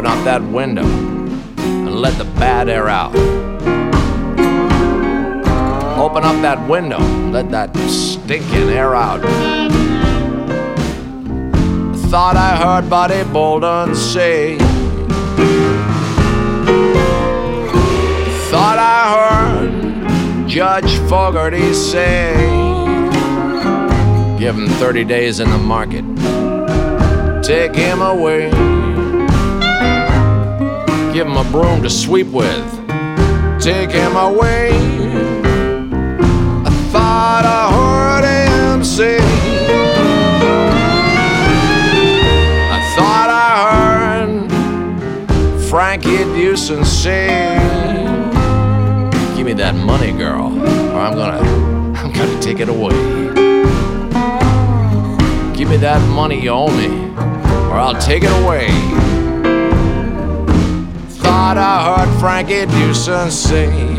open up that window and let the bad air out. Open up that window, let that stinking air out. Thought I heard Buddy Bolden say. Thought I heard Judge Fogarty say. Give him 30 days in the market. Take him away give him a broom to sweep with. Take him away. I thought I heard him say. I thought I heard Frankie Dusen say, "Give me that money, girl, or I'm gonna, I'm gonna take it away. Give me that money you owe me, or I'll take it away." Thought I heard Frankie Dusen say.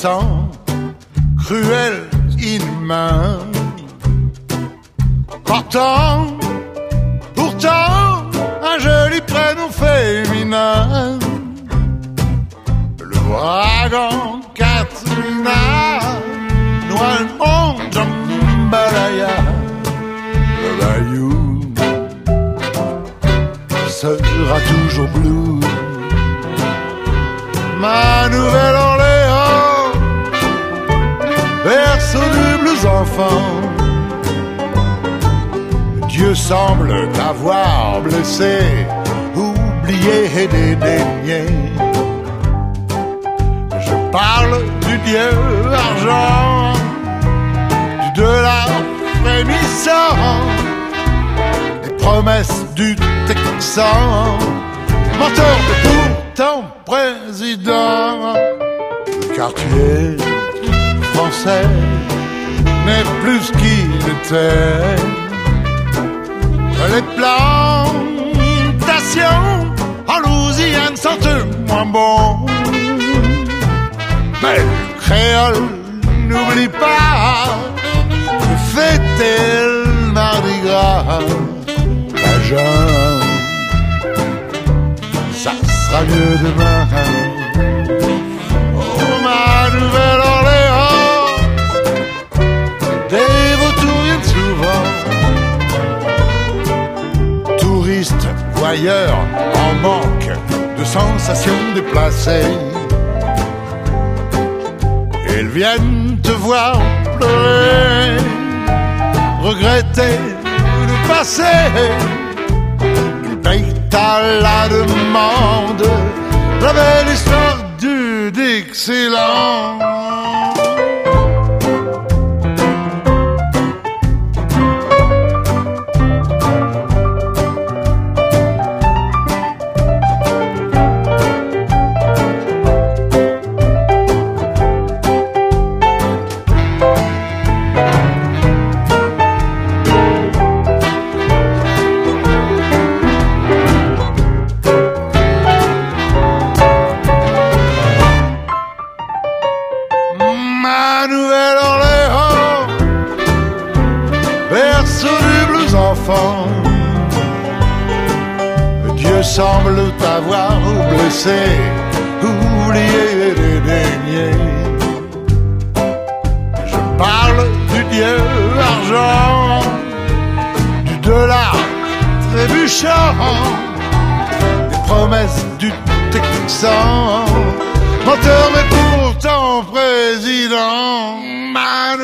Passants, sentent moins bon. Mais le créole n'oublie pas de fêter le mardi gras. La jeune, ça sera mieux demain. Oh, ma Nouvelle-Orléans, des vautours souvent touristes, voyeurs en manque de sensations déplacées. Ils viennent te voir pleurer, regretter le passé. Ils payent à la demande la belle histoire du Dixieland. Oublié et dédaigné. Je parle du Dieu argent, du dollar trébuchant, des promesses du Texan. Menteur mais pourtant président, ma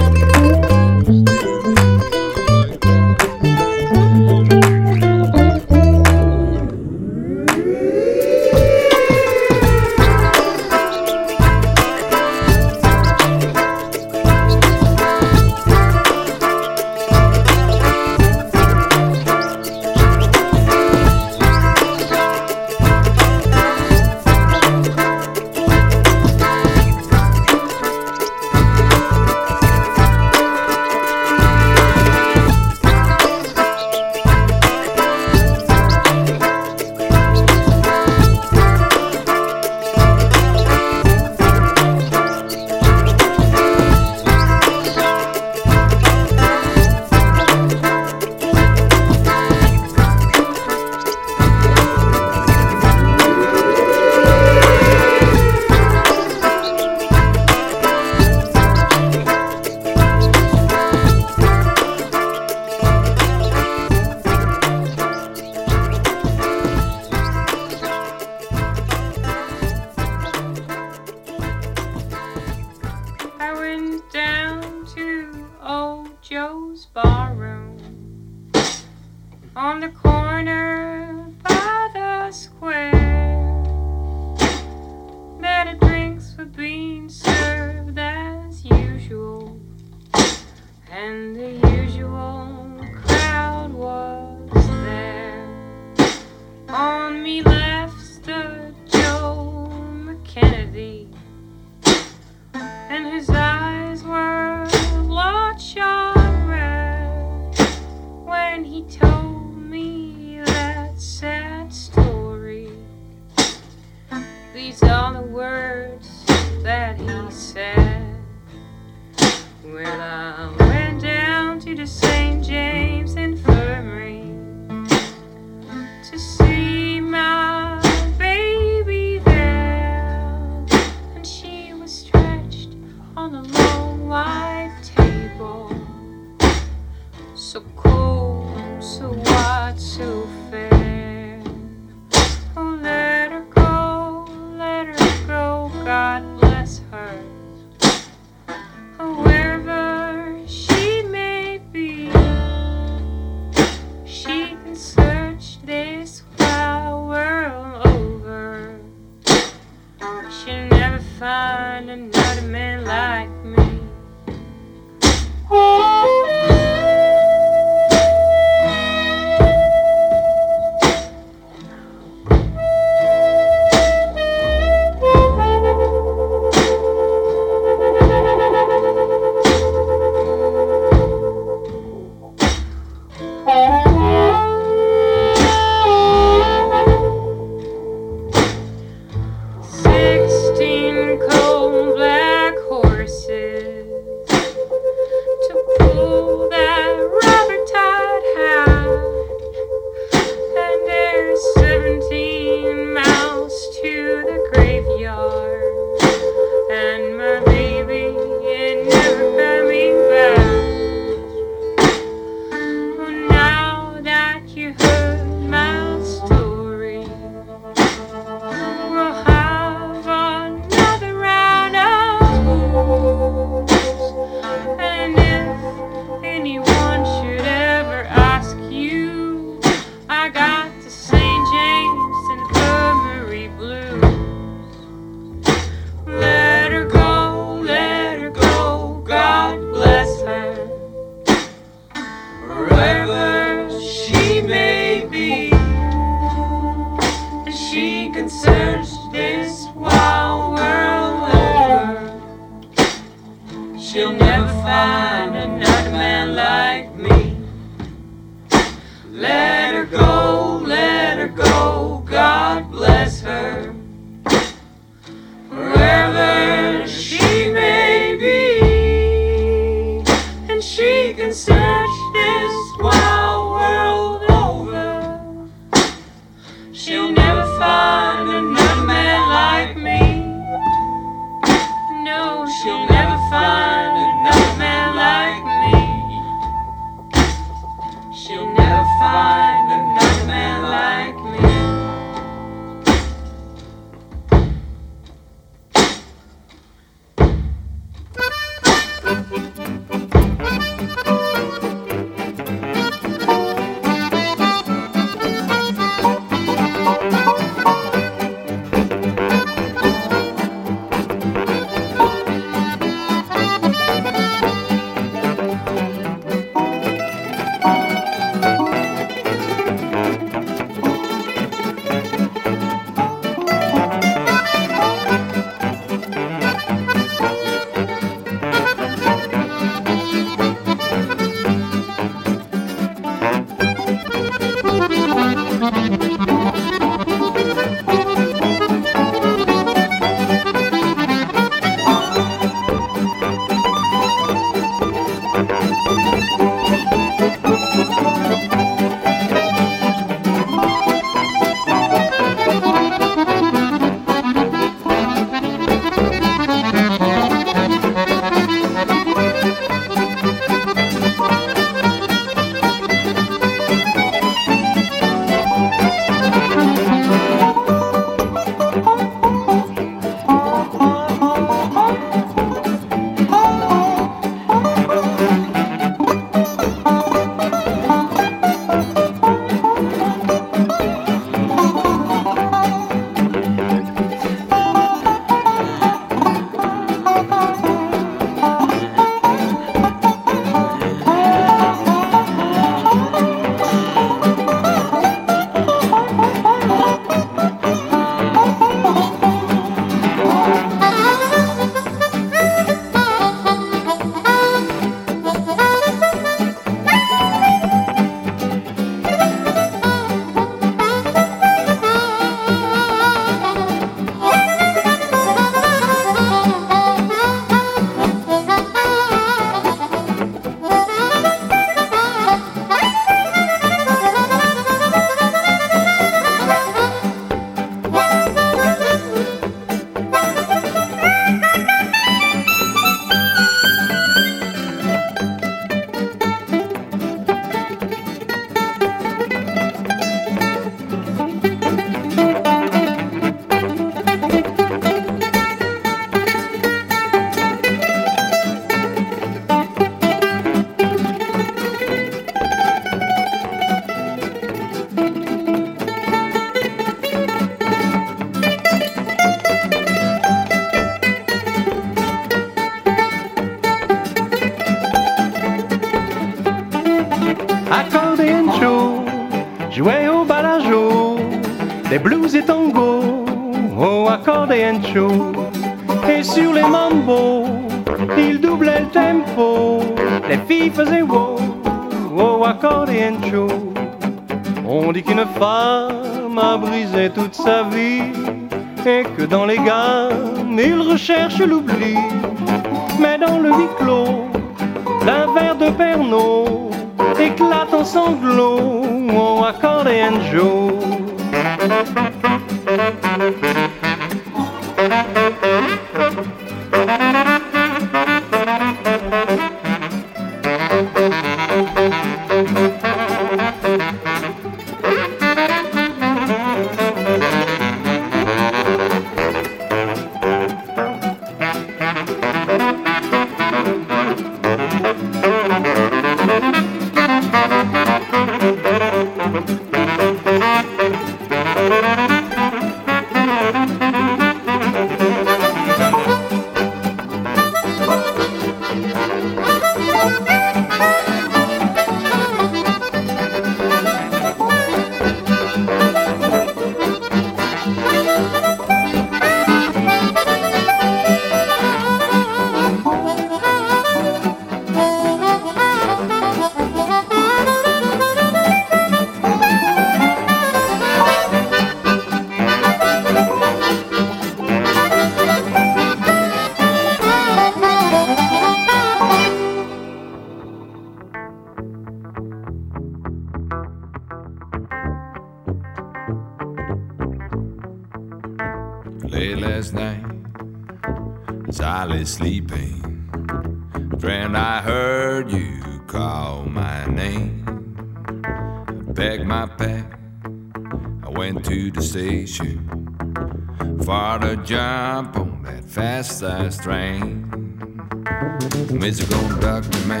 Mesa conduct me,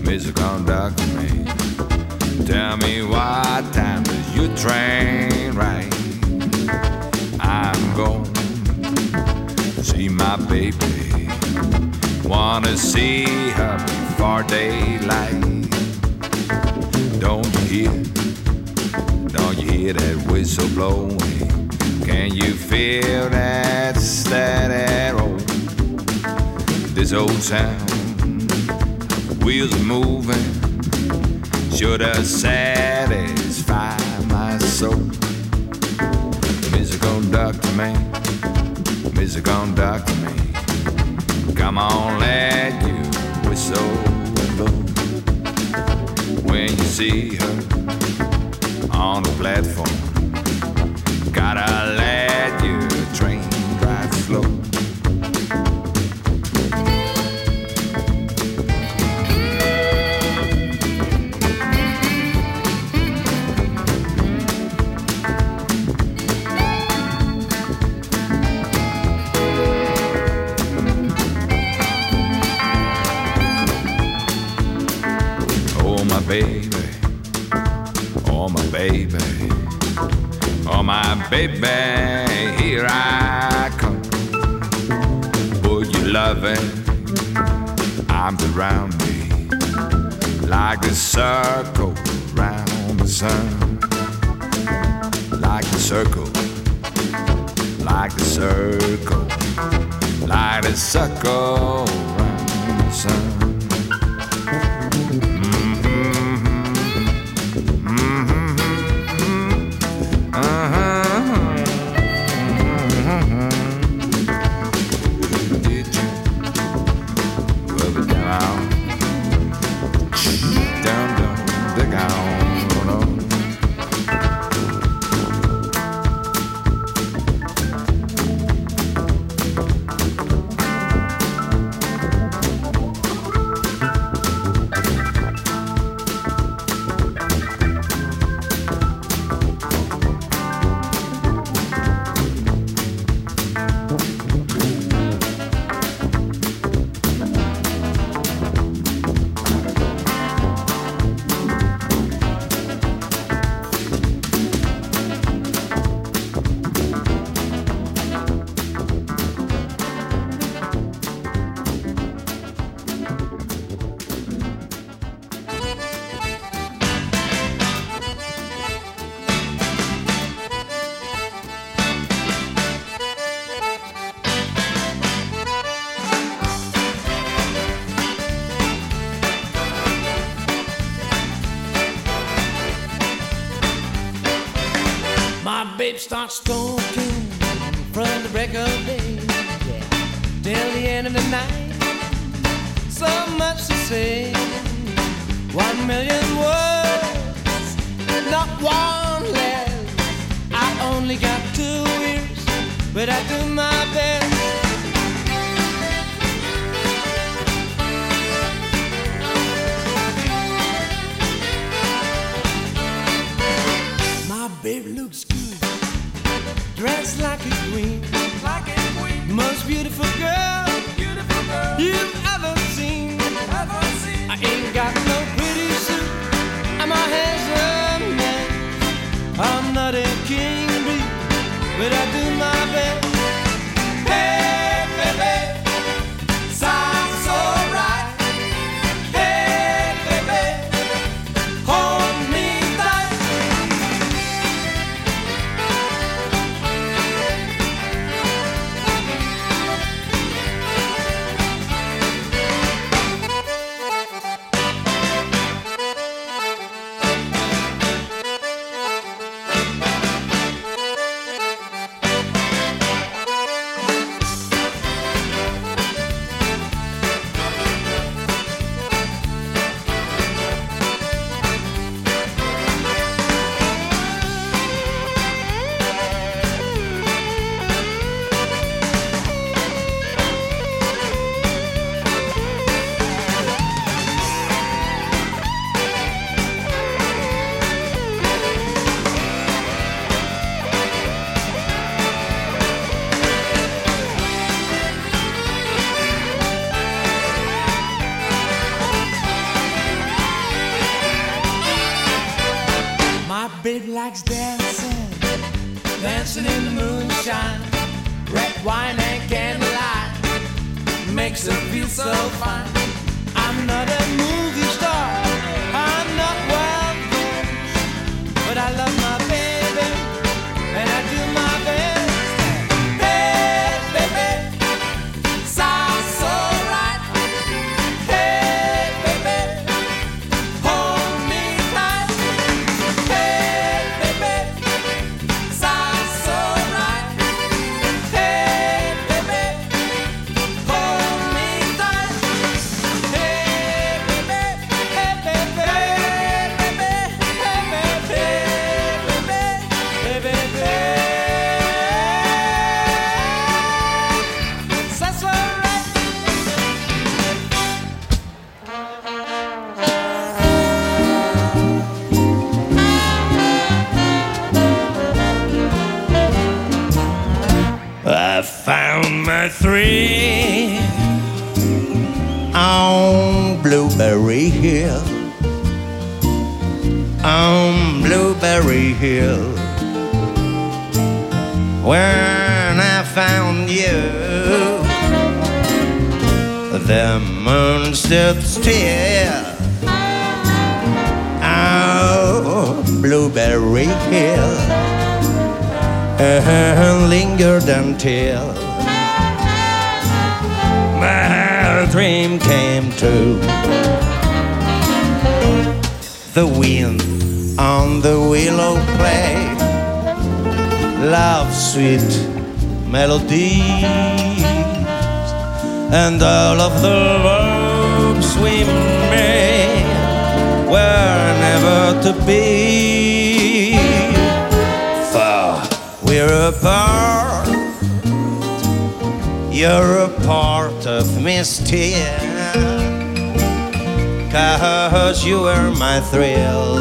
Mesa conduct me. Tell me what time does your train ride? I'm going to see my baby. Wanna see her before daylight. Don't you hear? Don't you hear that whistle blowing? this old town. Wheels are moving, sure to satisfy my soul. Music doctor me, music doctor me. Come on, let you whistle low. When you see her on the platform starts stalking from the break of day yeah. till the end of the night. So much to say, one million words, not one less. I only got two ears, but I do my dressed like a queen, like a queen. Most beautiful girl, beautiful girl you've ever seen. Ever seen. I ain't got no pretty suit, I'm a handsome man. I'm not a king bee, but I do still. Oh, Blueberry Hill uh-huh, and lingered until my dream came true. The wind on the willow play, love sweet melodies, and all of the loves we made were never to be. For we're apart. You're a part of me still. Cause you were my thrill.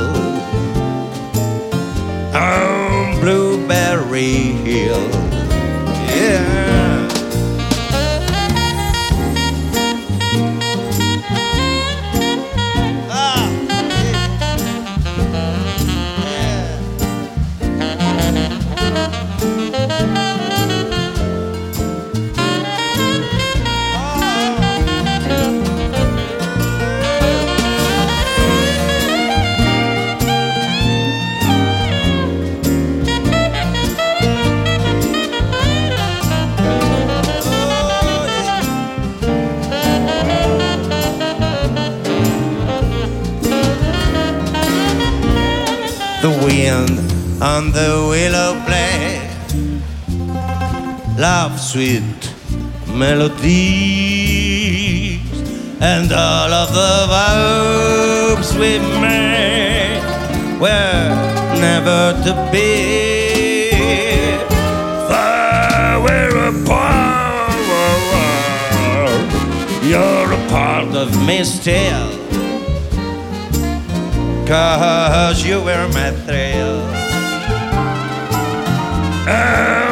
On Blueberry Hill. Yeah. on the willow blade. Love, sweet melodies, and all of the vows we made were never to be. We're you're a part of me still. Cause you were my thrill. Ah!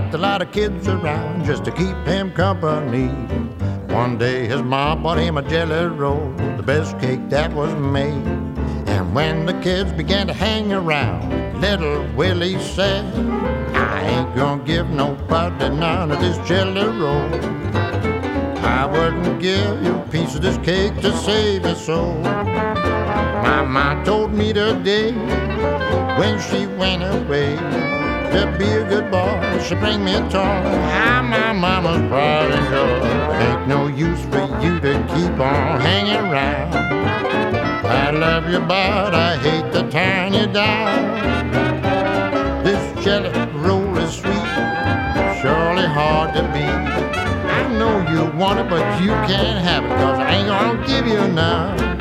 Liked a lot of kids around just to keep him company. One day his mom bought him a jelly roll, the best cake that was made. And when the kids began to hang around, little Willie said, I ain't gonna give nobody none of this jelly roll. I wouldn't give you a piece of this cake to save your soul. My mom told me today when she went away to be a good boy. She bring me a toy. I'm ah, my mama's pride and joy. Ain't no use for you to keep on hanging around. I love you, but I hate to turn you down. This jelly roll is sweet, surely hard to beat. I know you want it, but you can't have it, cause I ain't gonna give you none.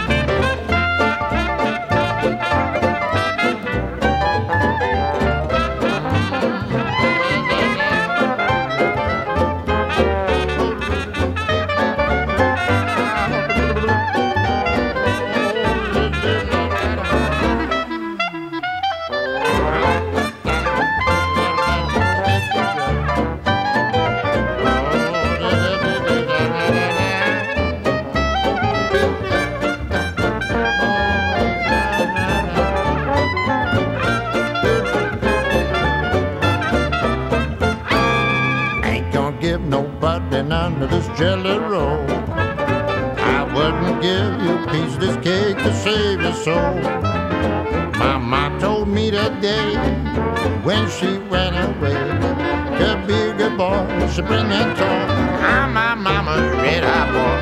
When she went away to be a good boy, she bring a toy. I'm my mama's red eye boy.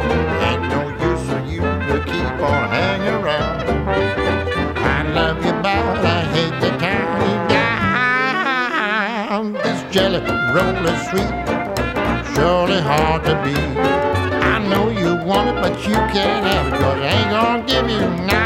Ain't no use for you to keep on hanging around. I love you, but I hate the turn you down. This jelly roll is sweet, surely hard to beat. I know you want it, but you can't have it, cause I ain't gonna give you none.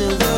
To the